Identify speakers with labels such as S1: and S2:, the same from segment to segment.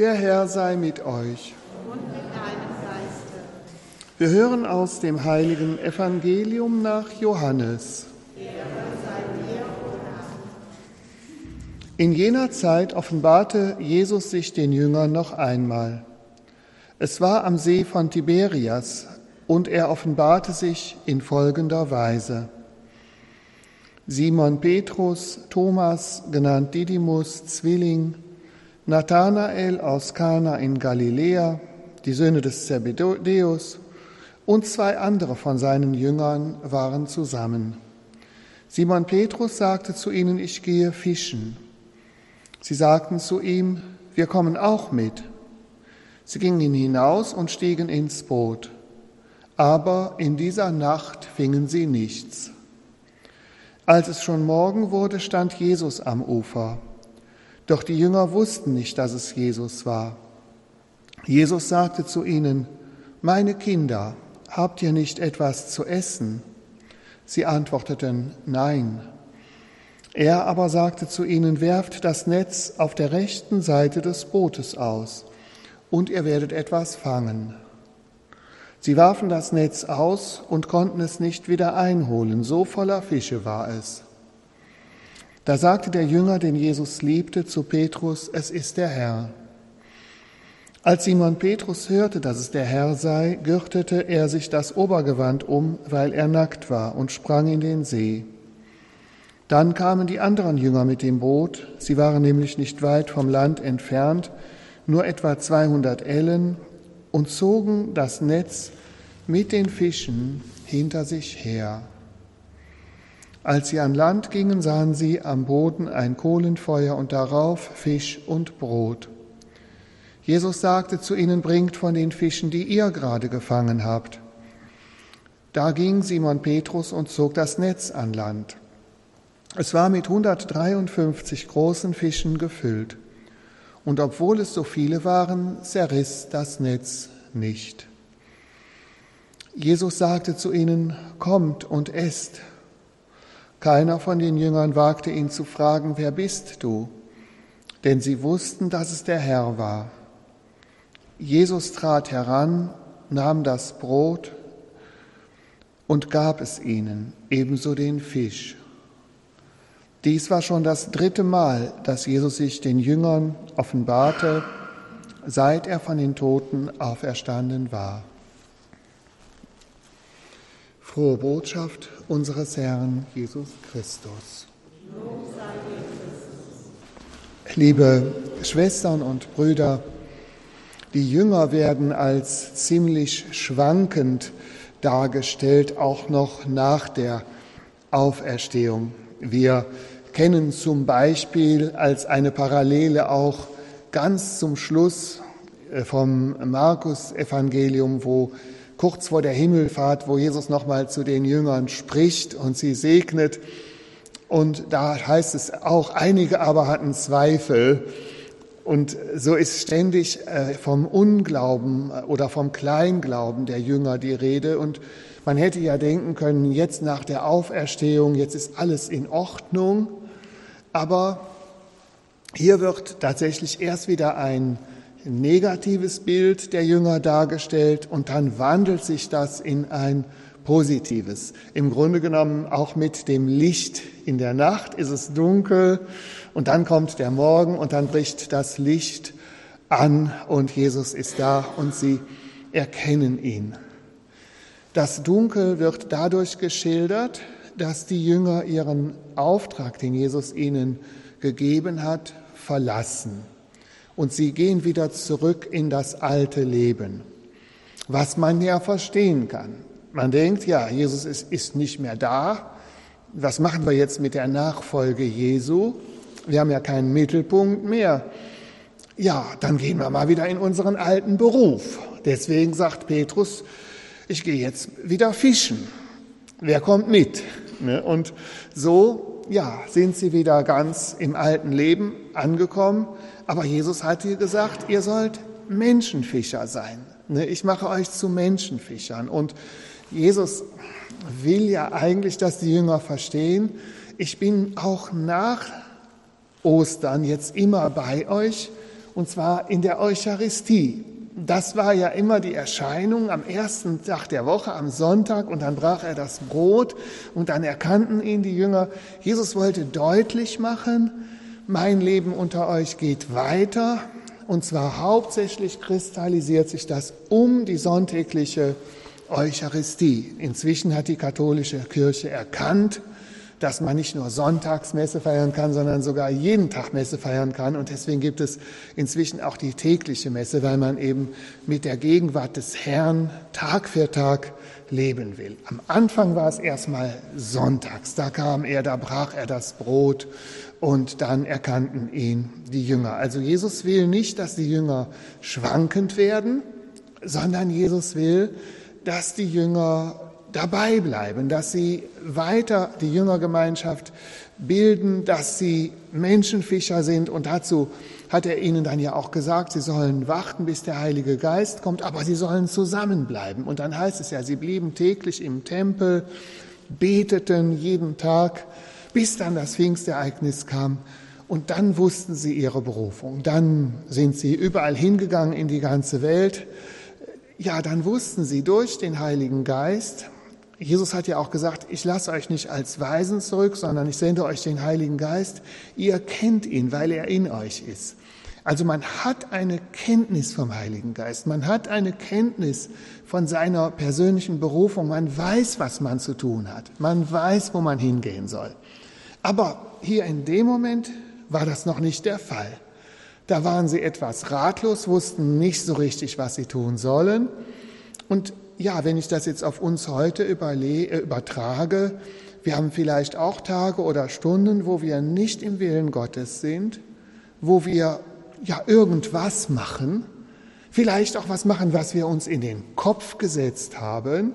S1: Der Herr sei mit euch.
S2: und mit deinem Geiste.
S1: Wir hören aus dem heiligen Evangelium nach Johannes. In jener Zeit offenbarte Jesus sich den Jüngern noch einmal. Es war am See von Tiberias und er offenbarte sich in folgender Weise. Simon Petrus, Thomas, genannt Didymus, Zwilling, Nathanael aus Kana in Galiläa, die Söhne des Zebedeus und zwei andere von seinen Jüngern waren zusammen. Simon Petrus sagte zu ihnen, ich gehe fischen. Sie sagten zu ihm, wir kommen auch mit. Sie gingen hinaus und stiegen ins Boot. Aber in dieser Nacht fingen sie nichts. Als es schon Morgen wurde, stand Jesus am Ufer. Doch die Jünger wussten nicht, dass es Jesus war. Jesus sagte zu ihnen, Meine Kinder, habt ihr nicht etwas zu essen? Sie antworteten, Nein. Er aber sagte zu ihnen, werft das Netz auf der rechten Seite des Bootes aus, und ihr werdet etwas fangen. Sie warfen das Netz aus und konnten es nicht wieder einholen, so voller Fische war es. Da sagte der Jünger, den Jesus liebte, zu Petrus, es ist der Herr. Als Simon Petrus hörte, dass es der Herr sei, gürtete er sich das Obergewand um, weil er nackt war, und sprang in den See. Dann kamen die anderen Jünger mit dem Boot, sie waren nämlich nicht weit vom Land entfernt, nur etwa 200 Ellen, und zogen das Netz mit den Fischen hinter sich her. Als sie an Land gingen, sahen sie am Boden ein Kohlenfeuer und darauf Fisch und Brot. Jesus sagte zu ihnen, bringt von den Fischen, die ihr gerade gefangen habt. Da ging Simon Petrus und zog das Netz an Land. Es war mit 153 großen Fischen gefüllt. Und obwohl es so viele waren, zerriss das Netz nicht. Jesus sagte zu ihnen, kommt und esst. Keiner von den Jüngern wagte ihn zu fragen, wer bist du? Denn sie wussten, dass es der Herr war. Jesus trat heran, nahm das Brot und gab es ihnen, ebenso den Fisch. Dies war schon das dritte Mal, dass Jesus sich den Jüngern offenbarte, seit er von den Toten auferstanden war. Frohe Botschaft unseres Herrn Jesus Christus. Liebe Schwestern und Brüder, die Jünger werden als ziemlich schwankend dargestellt, auch noch nach der Auferstehung. Wir kennen zum Beispiel als eine Parallele auch ganz zum Schluss äh, vom Markus-Evangelium, wo kurz vor der Himmelfahrt, wo Jesus nochmal zu den Jüngern spricht und sie segnet. Und da heißt es auch, einige aber hatten Zweifel. Und so ist ständig äh, vom Unglauben äh, oder vom Kleinglauben der Jünger die Rede. Und man hätte ja denken können, jetzt nach der Auferstehung, jetzt ist alles in Ordnung. Aber hier wird tatsächlich erst wieder ein negatives Bild der Jünger dargestellt und dann wandelt sich das in ein positives. Im Grunde genommen auch mit dem Licht. In der Nacht ist es dunkel und dann kommt der Morgen und dann bricht das Licht an und Jesus ist da und sie erkennen ihn. Das Dunkel wird dadurch geschildert, dass die Jünger ihren Auftrag, den Jesus ihnen gegeben hat, verlassen. Und sie gehen wieder zurück in das alte Leben, was man ja verstehen kann. Man denkt, ja, Jesus ist, ist nicht mehr da. Was machen wir jetzt mit der Nachfolge Jesu? Wir haben ja keinen Mittelpunkt mehr. Ja, dann gehen wir mal wieder in unseren alten Beruf. Deswegen sagt Petrus, ich gehe jetzt wieder fischen. Wer kommt mit? Ne? Und so, ja, sind sie wieder ganz im alten Leben angekommen. Aber Jesus hat hier gesagt, ihr sollt Menschenfischer sein. Ne? Ich mache euch zu Menschenfischern. Und Jesus will ja eigentlich, dass die Jünger verstehen, ich bin auch nach Ostern jetzt immer bei euch und zwar in der Eucharistie. Das war ja immer die Erscheinung am ersten Tag der Woche, am Sonntag, und dann brach er das Brot und dann erkannten ihn die Jünger. Jesus wollte deutlich machen, mein Leben unter euch geht weiter, und zwar hauptsächlich kristallisiert sich das um die sonntägliche Eucharistie. Inzwischen hat die katholische Kirche erkannt, dass man nicht nur Sonntagsmesse feiern kann, sondern sogar jeden Tag Messe feiern kann. Und deswegen gibt es inzwischen auch die tägliche Messe, weil man eben mit der Gegenwart des Herrn Tag für Tag leben will. Am Anfang war es erstmal sonntags. Da kam er, da brach er das Brot und dann erkannten ihn die Jünger. Also Jesus will nicht, dass die Jünger schwankend werden, sondern Jesus will, dass die Jünger dabei bleiben, dass sie weiter die Jüngergemeinschaft bilden, dass sie Menschenfischer sind. Und dazu hat er ihnen dann ja auch gesagt, sie sollen warten, bis der Heilige Geist kommt, aber sie sollen zusammenbleiben. Und dann heißt es ja, sie blieben täglich im Tempel, beteten jeden Tag, bis dann das Pfingstereignis kam. Und dann wussten sie ihre Berufung. Dann sind sie überall hingegangen in die ganze Welt. Ja, dann wussten sie durch den Heiligen Geist, Jesus hat ja auch gesagt, ich lasse euch nicht als Weisen zurück, sondern ich sende euch den Heiligen Geist. Ihr kennt ihn, weil er in euch ist. Also man hat eine Kenntnis vom Heiligen Geist, man hat eine Kenntnis von seiner persönlichen Berufung, man weiß, was man zu tun hat, man weiß, wo man hingehen soll. Aber hier in dem Moment war das noch nicht der Fall. Da waren sie etwas ratlos, wussten nicht so richtig, was sie tun sollen. Und ja, wenn ich das jetzt auf uns heute äh, übertrage, wir haben vielleicht auch Tage oder Stunden, wo wir nicht im Willen Gottes sind, wo wir ja irgendwas machen, vielleicht auch was machen, was wir uns in den Kopf gesetzt haben.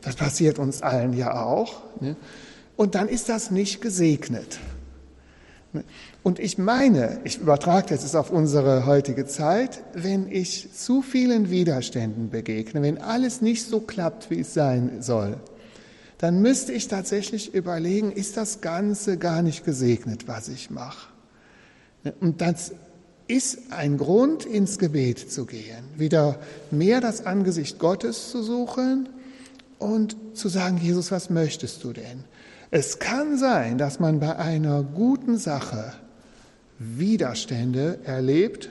S1: Das passiert uns allen ja auch. Ne? Und dann ist das nicht gesegnet. Und ich meine, ich übertrage das jetzt auf unsere heutige Zeit, wenn ich zu vielen Widerständen begegne, wenn alles nicht so klappt, wie es sein soll, dann müsste ich tatsächlich überlegen, ist das Ganze gar nicht gesegnet, was ich mache? Und das ist ein Grund, ins Gebet zu gehen, wieder mehr das Angesicht Gottes zu suchen und zu sagen, Jesus, was möchtest du denn? Es kann sein, dass man bei einer guten Sache Widerstände erlebt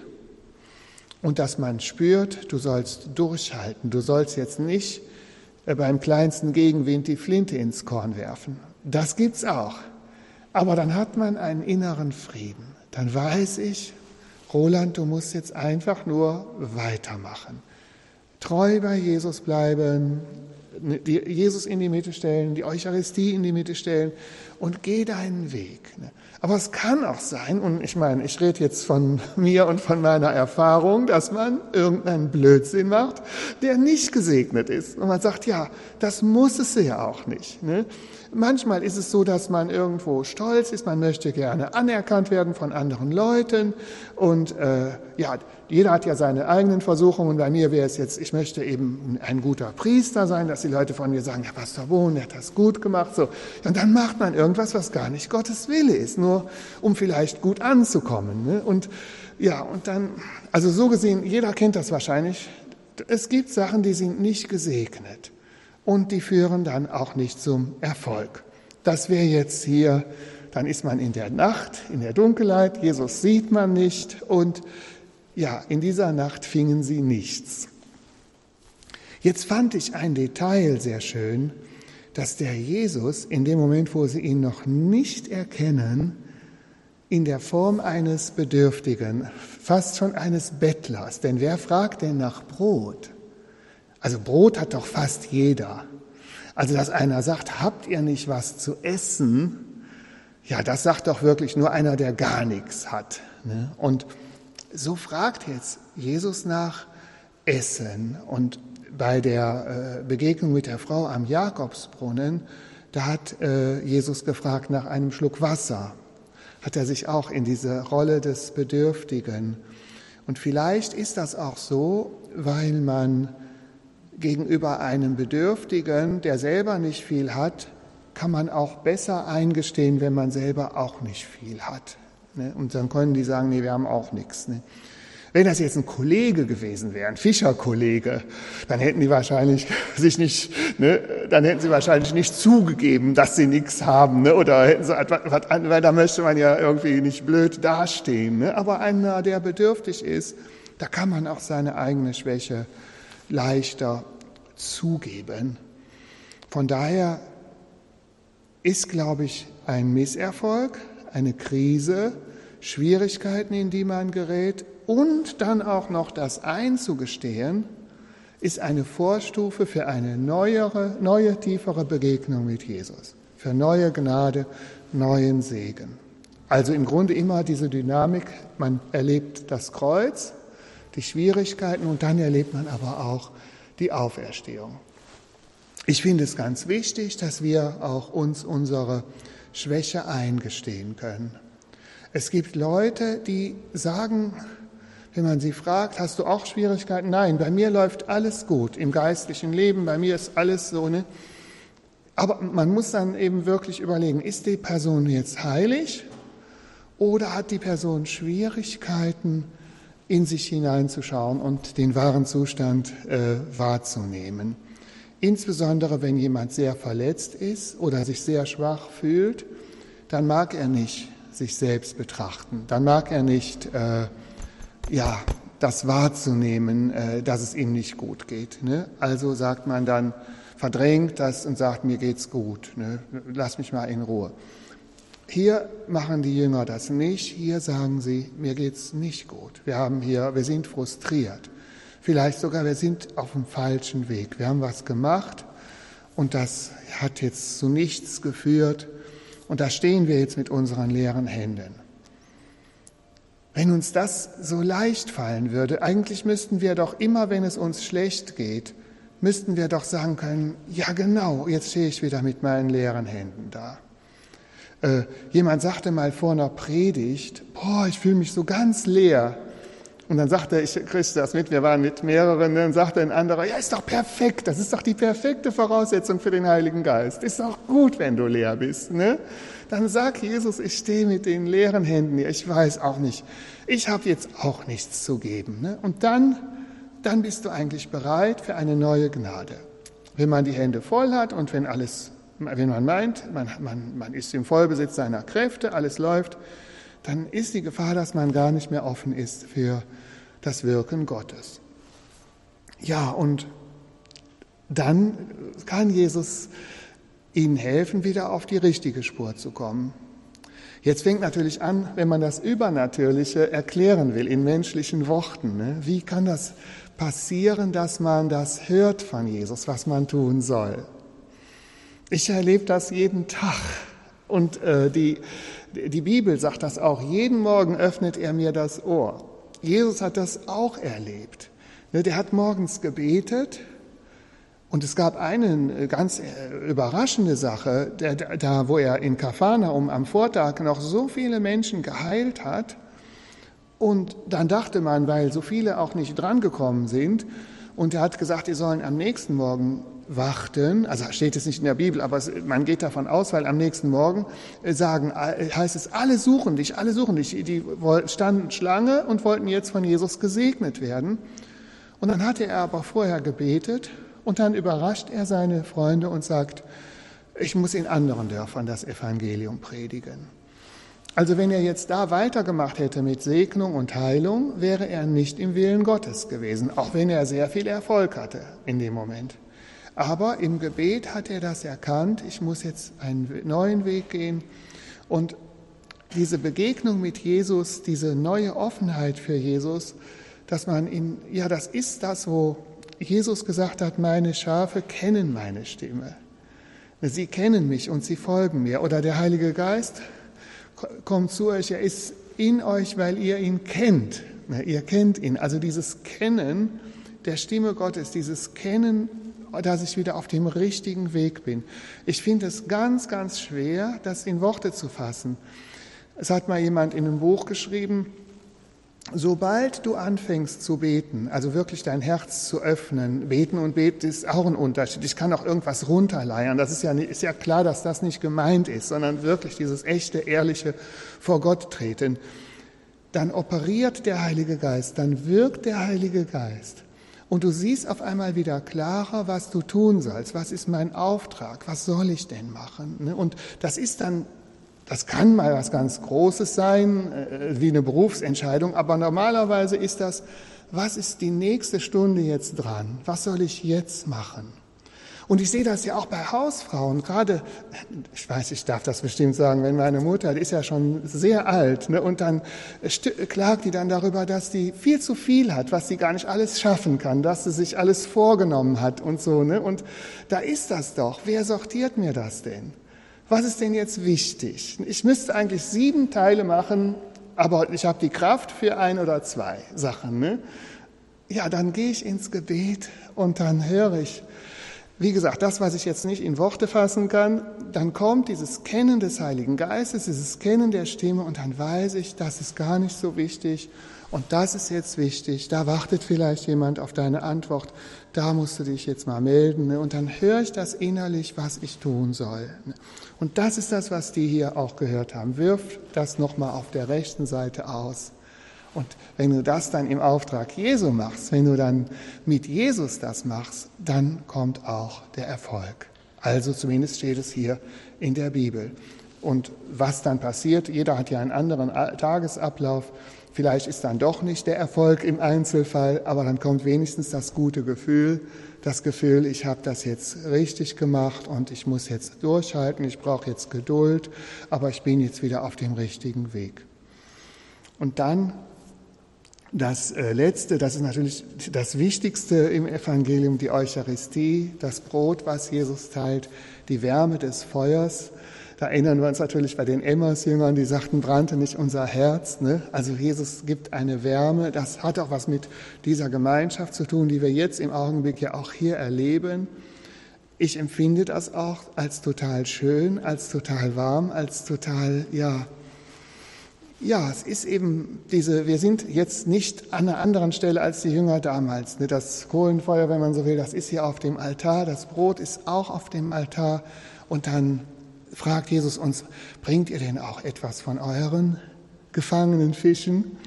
S1: und dass man spürt, du sollst durchhalten, du sollst jetzt nicht äh, beim kleinsten Gegenwind die Flinte ins Korn werfen. Das gibt's auch. Aber dann hat man einen inneren Frieden. Dann weiß ich, Roland, du musst jetzt einfach nur weitermachen. Treu bei Jesus bleiben, Jesus in die Mitte stellen, die Eucharistie in die Mitte stellen und geh deinen Weg. Aber es kann auch sein, und ich meine, ich rede jetzt von mir und von meiner Erfahrung, dass man irgendeinen Blödsinn macht, der nicht gesegnet ist. Und man sagt, ja, das muss es ja auch nicht. Ne? Manchmal ist es so, dass man irgendwo stolz ist, man möchte gerne anerkannt werden von anderen Leuten und äh, ja, jeder hat ja seine eigenen Versuchungen. Bei mir wäre es jetzt, ich möchte eben ein guter Priester sein, dass die Leute von mir sagen, ja, Pastor Bohn, der hat das gut gemacht. So. Und dann macht man irgendwas, was gar nicht Gottes Wille ist, nur um vielleicht gut anzukommen. Ne? Und ja, und dann, also so gesehen, jeder kennt das wahrscheinlich. Es gibt Sachen, die sind nicht gesegnet und die führen dann auch nicht zum Erfolg. Das wäre jetzt hier, dann ist man in der Nacht, in der Dunkelheit, Jesus sieht man nicht und ja, in dieser Nacht fingen sie nichts. Jetzt fand ich ein Detail sehr schön, dass der Jesus in dem Moment, wo sie ihn noch nicht erkennen, in der Form eines Bedürftigen, fast schon eines Bettlers, denn wer fragt denn nach Brot? Also Brot hat doch fast jeder. Also dass einer sagt, habt ihr nicht was zu essen? Ja, das sagt doch wirklich nur einer, der gar nichts hat. Ne? Und so fragt jetzt Jesus nach Essen. Und bei der äh, Begegnung mit der Frau am Jakobsbrunnen, da hat äh, Jesus gefragt nach einem Schluck Wasser. Hat er sich auch in diese Rolle des Bedürftigen. Und vielleicht ist das auch so, weil man gegenüber einem Bedürftigen, der selber nicht viel hat, kann man auch besser eingestehen, wenn man selber auch nicht viel hat. Ne? Und dann können die sagen, nee, wir haben auch nichts. Ne? Wenn das jetzt ein Kollege gewesen wäre, ein Fischerkollege, dann hätten die wahrscheinlich sich nicht, ne, dann hätten sie wahrscheinlich nicht zugegeben, dass sie nichts haben, ne, oder hätten sie etwas, weil da möchte man ja irgendwie nicht blöd dastehen. Ne? Aber einer, der bedürftig ist, da kann man auch seine eigene Schwäche leichter zugeben. Von daher ist, glaube ich, ein Misserfolg, eine Krise, Schwierigkeiten, in die man gerät, und dann auch noch das einzugestehen, ist eine Vorstufe für eine neuere, neue, tiefere Begegnung mit Jesus, für neue Gnade, neuen Segen. Also im Grunde immer diese Dynamik, man erlebt das Kreuz, die Schwierigkeiten und dann erlebt man aber auch die Auferstehung. Ich finde es ganz wichtig, dass wir auch uns unsere Schwäche eingestehen können. Es gibt Leute, die sagen, wenn man sie fragt, hast du auch Schwierigkeiten? Nein, bei mir läuft alles gut im geistlichen Leben, bei mir ist alles so. Ne? Aber man muss dann eben wirklich überlegen, ist die Person jetzt heilig oder hat die Person Schwierigkeiten, in sich hineinzuschauen und den wahren Zustand äh, wahrzunehmen? Insbesondere wenn jemand sehr verletzt ist oder sich sehr schwach fühlt, dann mag er nicht sich selbst betrachten, dann mag er nicht äh, ja, das wahrzunehmen, äh, dass es ihm nicht gut geht. Ne? Also sagt man dann, verdrängt das und sagt, mir geht's gut, ne? lass mich mal in Ruhe. Hier machen die Jünger das nicht. Hier sagen sie, mir geht's nicht gut. Wir haben hier, wir sind frustriert. Vielleicht sogar, wir sind auf dem falschen Weg. Wir haben was gemacht und das hat jetzt zu nichts geführt. Und da stehen wir jetzt mit unseren leeren Händen. Wenn uns das so leicht fallen würde, eigentlich müssten wir doch immer, wenn es uns schlecht geht, müssten wir doch sagen können, ja genau, jetzt stehe ich wieder mit meinen leeren Händen da. Äh, jemand sagte mal vor einer Predigt, boah, ich fühle mich so ganz leer. Und dann sagte, ich kriegte das mit, wir waren mit mehreren, dann sagte ein anderer, ja, ist doch perfekt, das ist doch die perfekte Voraussetzung für den Heiligen Geist. Ist doch gut, wenn du leer bist. Ne? Dann sag Jesus, ich stehe mit den leeren Händen hier, ich weiß auch nicht, ich habe jetzt auch nichts zu geben. Ne? Und dann, dann bist du eigentlich bereit für eine neue Gnade. Wenn man die Hände voll hat und wenn alles, wenn man meint, man, man, man ist im Vollbesitz seiner Kräfte, alles läuft, dann ist die Gefahr, dass man gar nicht mehr offen ist für das Wirken Gottes. Ja, und dann kann Jesus ihnen helfen, wieder auf die richtige Spur zu kommen. Jetzt fängt natürlich an, wenn man das Übernatürliche erklären will in menschlichen Worten. Ne? Wie kann das passieren, dass man das hört von Jesus, was man tun soll? Ich erlebe das jeden Tag. Und äh, die, die Bibel sagt das auch. Jeden Morgen öffnet er mir das Ohr. Jesus hat das auch erlebt. Ne, der hat morgens gebetet und es gab eine äh, ganz äh, überraschende Sache, da wo er in Kapharnaum am Vortag noch so viele Menschen geheilt hat. Und dann dachte man, weil so viele auch nicht drangekommen sind, und er hat gesagt, die sollen am nächsten Morgen warten, also steht es nicht in der Bibel, aber man geht davon aus, weil am nächsten Morgen äh, sagen, heißt es, alle suchen dich, alle suchen dich. Die standen Schlange und wollten jetzt von Jesus gesegnet werden. Und dann hatte er aber vorher gebetet und dann überrascht er seine Freunde und sagt, ich muss in anderen Dörfern das Evangelium predigen. Also wenn er jetzt da weitergemacht hätte mit Segnung und Heilung, wäre er nicht im Willen Gottes gewesen, auch wenn er sehr viel Erfolg hatte in dem Moment. Aber im Gebet hat er das erkannt, ich muss jetzt einen neuen Weg gehen. Und diese Begegnung mit Jesus, diese neue Offenheit für Jesus, dass man ihn, ja, das ist das, wo Jesus gesagt hat, meine Schafe kennen meine Stimme. Sie kennen mich und sie folgen mir. Oder der Heilige Geist kommt zu euch, er ist in euch, weil ihr ihn kennt. Ihr kennt ihn. Also dieses Kennen der Stimme Gottes, dieses Kennen dass ich wieder auf dem richtigen Weg bin. Ich finde es ganz, ganz schwer, das in Worte zu fassen. Es hat mal jemand in einem Buch geschrieben, Sobald du anfängst zu beten, also wirklich dein Herz zu öffnen, beten und beten ist auch ein Unterschied. Ich kann auch irgendwas runterleiern. Das ist ja, ist ja klar, dass das nicht gemeint ist, sondern wirklich dieses echte, ehrliche vor Gott treten dann operiert der Heilige Geist, dann wirkt der Heilige Geist. Und du siehst auf einmal wieder klarer, was du tun sollst. Was ist mein Auftrag? Was soll ich denn machen? Ne? Und das ist dann, das kann mal was ganz Großes sein, äh, wie eine Berufsentscheidung, aber normalerweise ist das, was ist die nächste Stunde jetzt dran? Was soll ich jetzt machen? Und ich sehe das ja auch bei Hausfrauen, gerade, ich weiß, ich darf das bestimmt sagen, wenn meine Mutter, die ist ja schon sehr alt, ne, und dann klagt die dann darüber, dass die viel zu viel hat, was sie gar nicht alles schaffen kann, dass sie sich alles vorgenommen hat und so. Ne, und da ist das doch. Wer sortiert mir das denn? Was ist denn jetzt wichtig? Ich müsste eigentlich sieben Teile machen, aber ich habe die Kraft für ein oder zwei Sachen. Ne? Ja, dann gehe ich ins Gebet und dann höre ich, wie gesagt, das, was ich jetzt nicht in Worte fassen kann, dann kommt dieses Kennen des Heiligen Geistes, dieses Kennen der Stimme und dann weiß ich, das ist gar nicht so wichtig und das ist jetzt wichtig. Da wartet vielleicht jemand auf deine Antwort, da musst du dich jetzt mal melden ne? und dann höre ich das innerlich, was ich tun soll. Ne? Und das ist das, was die hier auch gehört haben. Wirf das nochmal auf der rechten Seite aus. Und wenn du das dann im Auftrag Jesu machst, wenn du dann mit Jesus das machst, dann kommt auch der Erfolg. Also zumindest steht es hier in der Bibel. Und was dann passiert, jeder hat ja einen anderen Tagesablauf. Vielleicht ist dann doch nicht der Erfolg im Einzelfall, aber dann kommt wenigstens das gute Gefühl, das Gefühl, ich habe das jetzt richtig gemacht und ich muss jetzt durchhalten, ich brauche jetzt Geduld, aber ich bin jetzt wieder auf dem richtigen Weg. Und dann das äh, Letzte, das ist natürlich das Wichtigste im Evangelium, die Eucharistie, das Brot, was Jesus teilt, die Wärme des Feuers. Da erinnern wir uns natürlich bei den Emmaus-Jüngern, die sagten, brannte nicht unser Herz. Ne? Also Jesus gibt eine Wärme. Das hat auch was mit dieser Gemeinschaft zu tun, die wir jetzt im Augenblick ja auch hier erleben. Ich empfinde das auch als total schön, als total warm, als total, ja, ja, es ist eben diese, wir sind jetzt nicht an einer anderen Stelle als die Jünger damals. Ne? Das Kohlenfeuer, wenn man so will, das ist hier auf dem Altar, das Brot ist auch auf dem Altar. Und dann fragt Jesus uns, bringt ihr denn auch etwas von euren gefangenen Fischen?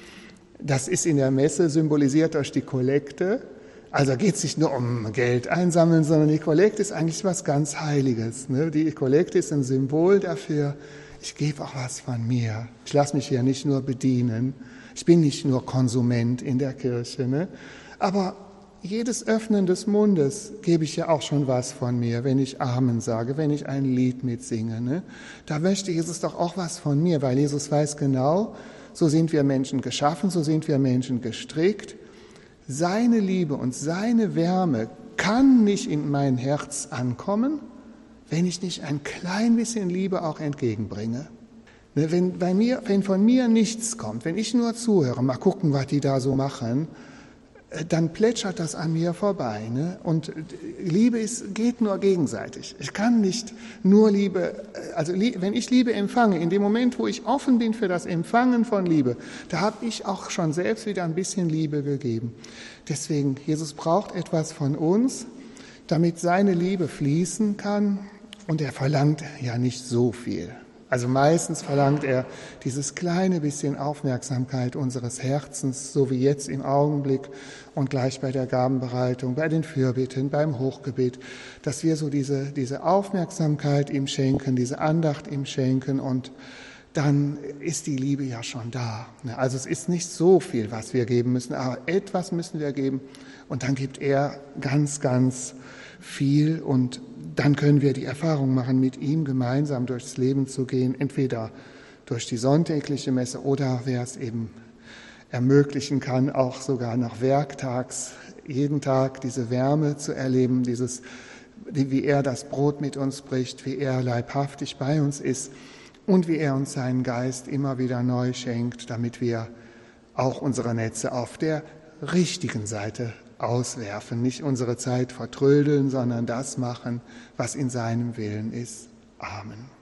S1: Das ist in der Messe symbolisiert durch die Kollekte. Also geht es nicht nur um Geld einsammeln, sondern die Kollekte ist eigentlich was ganz Heiliges. Ne? Die Kollekte ist ein Symbol dafür, ich gebe auch was von mir. Ich lasse mich hier nicht nur bedienen. Ich bin nicht nur Konsument in der Kirche. Ne? Aber jedes Öffnen des Mundes gebe ich ja auch schon was von mir, wenn ich Amen sage, wenn ich ein Lied mitsinge. Ne? Da möchte Jesus doch auch was von mir, weil Jesus weiß genau, so sind wir Menschen geschaffen, so sind wir Menschen gestrickt. Seine Liebe und seine Wärme kann nicht in mein Herz ankommen, wenn ich nicht ein klein bisschen Liebe auch entgegenbringe. Ne, wenn, bei mir, wenn von mir nichts kommt, wenn ich nur zuhöre, mal gucken, was die da so machen, äh, dann plätschert das an mir vorbei. Ne? Und Liebe ist, geht nur gegenseitig. Ich kann nicht nur Liebe, äh, also wenn ich Liebe empfange, in dem Moment, wo ich offen bin für das Empfangen von Liebe, da habe ich auch schon selbst wieder ein bisschen Liebe gegeben. Deswegen, Jesus braucht etwas von uns, damit seine Liebe fließen kann und er verlangt ja nicht so viel. Also meistens verlangt er dieses kleine bisschen Aufmerksamkeit unseres Herzens, so wie jetzt im Augenblick und gleich bei der Gabenbereitung, bei den Fürbitten, beim Hochgebet, dass wir so diese, diese Aufmerksamkeit ihm schenken, diese Andacht ihm schenken und dann ist die Liebe ja schon da. Also es ist nicht so viel, was wir geben müssen, aber etwas müssen wir geben und dann gibt er ganz, ganz viel und dann können wir die Erfahrung machen, mit ihm gemeinsam durchs Leben zu gehen, entweder durch die sonntägliche Messe oder wer es eben ermöglichen kann, auch sogar nach Werktags jeden Tag diese Wärme zu erleben, dieses, wie er das Brot mit uns bricht, wie er leibhaftig bei uns ist und wie er uns seinen Geist immer wieder neu schenkt, damit wir auch unsere Netze auf der richtigen Seite auswerfen, nicht unsere Zeit vertrödeln, sondern das machen, was in seinem Willen ist. Amen.